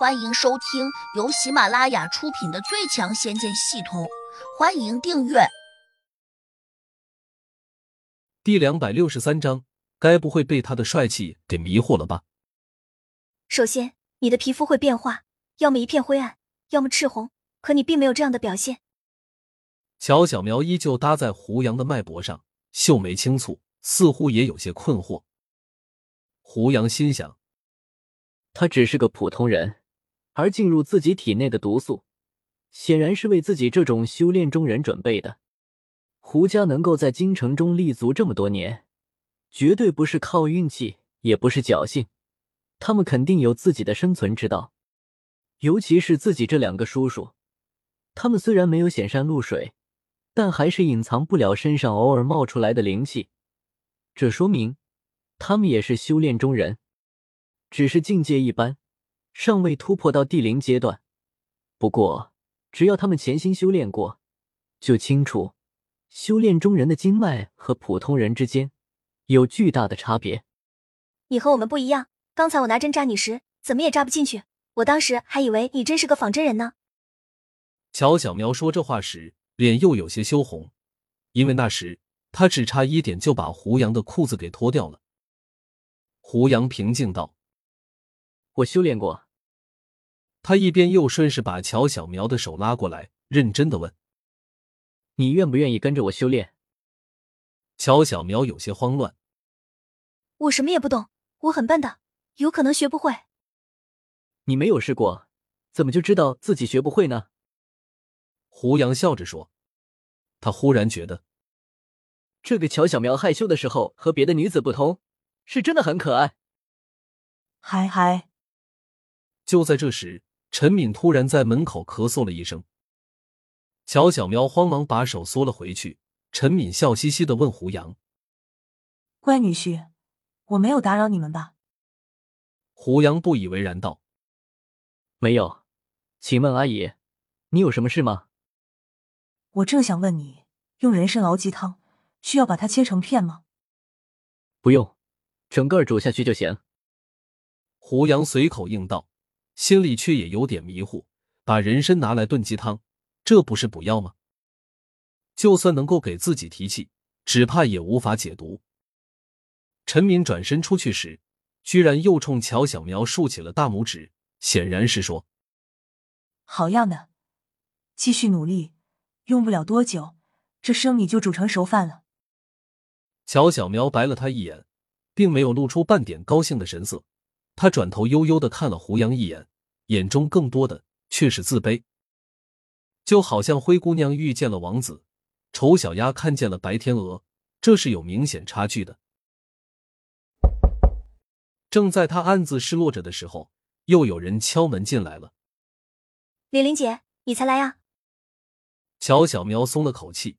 欢迎收听由喜马拉雅出品的《最强仙剑系统》，欢迎订阅。第两百六十三章，该不会被他的帅气给迷惑了吧？首先，你的皮肤会变化，要么一片灰暗，要么赤红，可你并没有这样的表现。乔小苗依旧搭在胡杨的脉搏上，秀眉轻蹙，似乎也有些困惑。胡杨心想，他只是个普通人。而进入自己体内的毒素，显然是为自己这种修炼中人准备的。胡家能够在京城中立足这么多年，绝对不是靠运气，也不是侥幸，他们肯定有自己的生存之道。尤其是自己这两个叔叔，他们虽然没有显山露水，但还是隐藏不了身上偶尔冒出来的灵气。这说明他们也是修炼中人，只是境界一般。尚未突破到地灵阶段，不过只要他们潜心修炼过，就清楚修炼中人的经脉和普通人之间有巨大的差别。你和我们不一样，刚才我拿针扎你时，怎么也扎不进去，我当时还以为你真是个仿真人呢。乔小苗说这话时，脸又有些羞红，因为那时他只差一点就把胡杨的裤子给脱掉了。胡杨平静道。我修炼过。他一边又顺势把乔小苗的手拉过来，认真的问：“你愿不愿意跟着我修炼？”乔小苗有些慌乱：“我什么也不懂，我很笨的，有可能学不会。”你没有试过，怎么就知道自己学不会呢？胡杨笑着说：“他忽然觉得，这个乔小苗害羞的时候和别的女子不同，是真的很可爱。”嗨嗨。就在这时，陈敏突然在门口咳嗽了一声。乔小喵慌忙把手缩了回去。陈敏笑嘻嘻的问胡杨：“乖女婿，我没有打扰你们吧？”胡杨不以为然道：“没有，请问阿姨，你有什么事吗？”我正想问你，用人参熬鸡汤，需要把它切成片吗？不用，整个煮下去就行。胡杨随口应道。心里却也有点迷糊，把人参拿来炖鸡汤，这不是补药吗？就算能够给自己提气，只怕也无法解毒。陈敏转身出去时，居然又冲乔小苗竖起了大拇指，显然是说：“好样的，继续努力，用不了多久，这生米就煮成熟饭了。”乔小苗白了他一眼，并没有露出半点高兴的神色，他转头悠悠的看了胡杨一眼。眼中更多的却是自卑，就好像灰姑娘遇见了王子，丑小鸭看见了白天鹅，这是有明显差距的。正在他暗自失落着的时候，又有人敲门进来了。玲玲姐，你才来呀？乔小苗松了口气，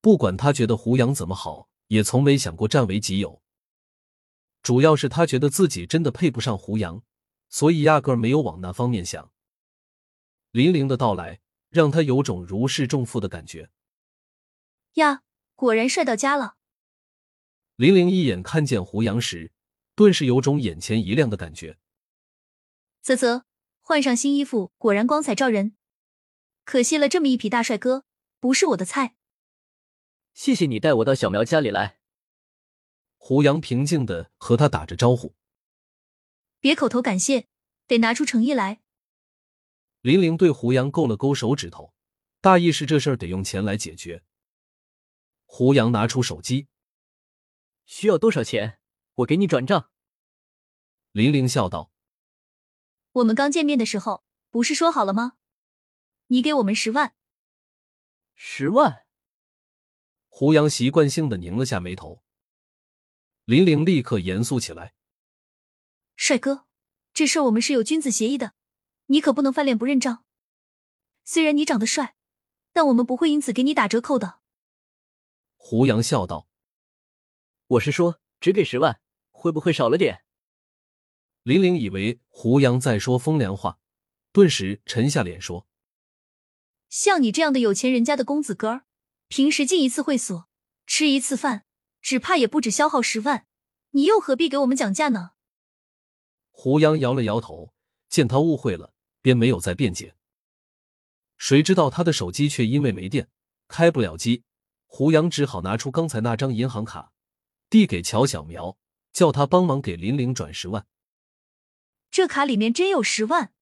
不管他觉得胡杨怎么好，也从没想过占为己有。主要是他觉得自己真的配不上胡杨。所以压根儿没有往那方面想。林玲的到来让他有种如释重负的感觉。呀，果然帅到家了！林玲一眼看见胡杨时，顿时有种眼前一亮的感觉。啧啧，换上新衣服果然光彩照人，可惜了这么一匹大帅哥，不是我的菜。谢谢你带我到小苗家里来。胡杨平静的和他打着招呼。别口头感谢，得拿出诚意来。林玲对胡杨勾了勾手指头，大意是这事儿得用钱来解决。胡杨拿出手机，需要多少钱？我给你转账。林玲笑道：“我们刚见面的时候不是说好了吗？你给我们十万。”十万。胡杨习惯性的拧了下眉头。林玲立刻严肃起来。帅哥，这事我们是有君子协议的，你可不能翻脸不认账。虽然你长得帅，但我们不会因此给你打折扣的。胡杨笑道：“我是说，只给十万，会不会少了点？”林玲以为胡杨在说风凉话，顿时沉下脸说：“像你这样的有钱人家的公子哥儿，平时进一次会所，吃一次饭，只怕也不止消耗十万，你又何必给我们讲价呢？”胡杨摇了摇头，见他误会了，便没有再辩解。谁知道他的手机却因为没电开不了机，胡杨只好拿出刚才那张银行卡，递给乔小苗，叫他帮忙给林玲转十万。这卡里面真有十万？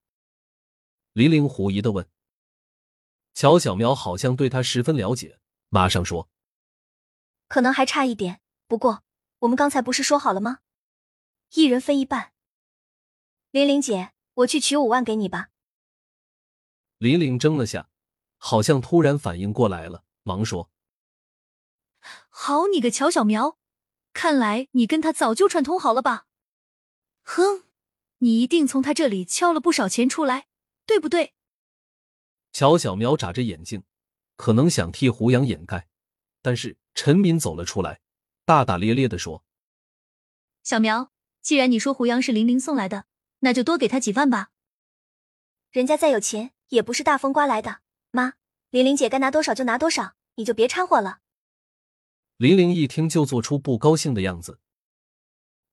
林玲狐疑的问。乔小苗好像对他十分了解，马上说：“可能还差一点，不过我们刚才不是说好了吗？一人分一半。林玲姐，我去取五万给你吧。”玲玲怔了下，好像突然反应过来了，忙说：“好你个乔小苗，看来你跟他早就串通好了吧？哼，你一定从他这里敲了不少钱出来，对不对？”乔小苗眨着眼睛，可能想替胡杨掩盖，但是陈敏走了出来，大大咧咧的说：“小苗，既然你说胡杨是玲玲送来的，那就多给他几万吧。人家再有钱，也不是大风刮来的。妈，玲玲姐该拿多少就拿多少，你就别掺和了。”林玲一听就做出不高兴的样子。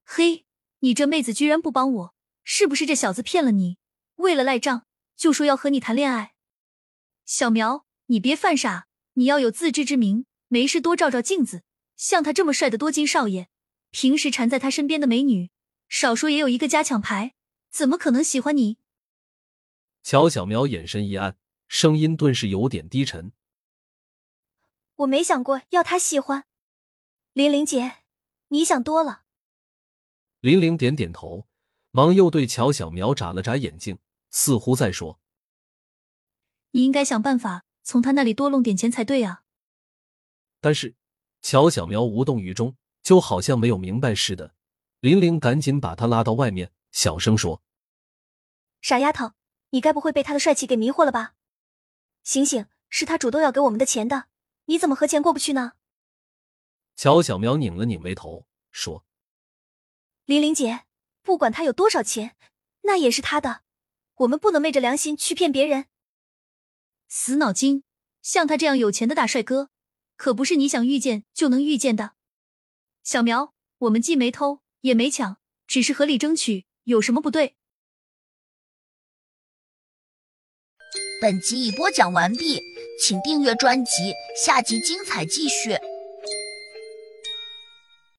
嘿，你这妹子居然不帮我，是不是这小子骗了你？为了赖账，就说要和你谈恋爱？小苗，你别犯傻，你要有自知之明，没事多照照镜子。像他这么帅的多金少爷，平时缠在他身边的美女，少说也有一个加强牌，怎么可能喜欢你？乔小苗眼神一暗，声音顿时有点低沉。我没想过要他喜欢，玲玲姐，你想多了。玲玲点点头，忙又对乔小苗眨了眨眼睛，似乎在说。你应该想办法从他那里多弄点钱才对啊！但是乔小苗无动于衷，就好像没有明白似的。林玲赶紧把他拉到外面，小声说：“傻丫头，你该不会被他的帅气给迷惑了吧？醒醒，是他主动要给我们的钱的，你怎么和钱过不去呢？”乔小苗拧了拧眉头，说：“玲玲姐，不管他有多少钱，那也是他的，我们不能昧着良心去骗别人。”死脑筋！像他这样有钱的大帅哥，可不是你想遇见就能遇见的。小苗，我们既没偷也没抢，只是合理争取，有什么不对？本集已播讲完毕，请订阅专辑，下集精彩继续。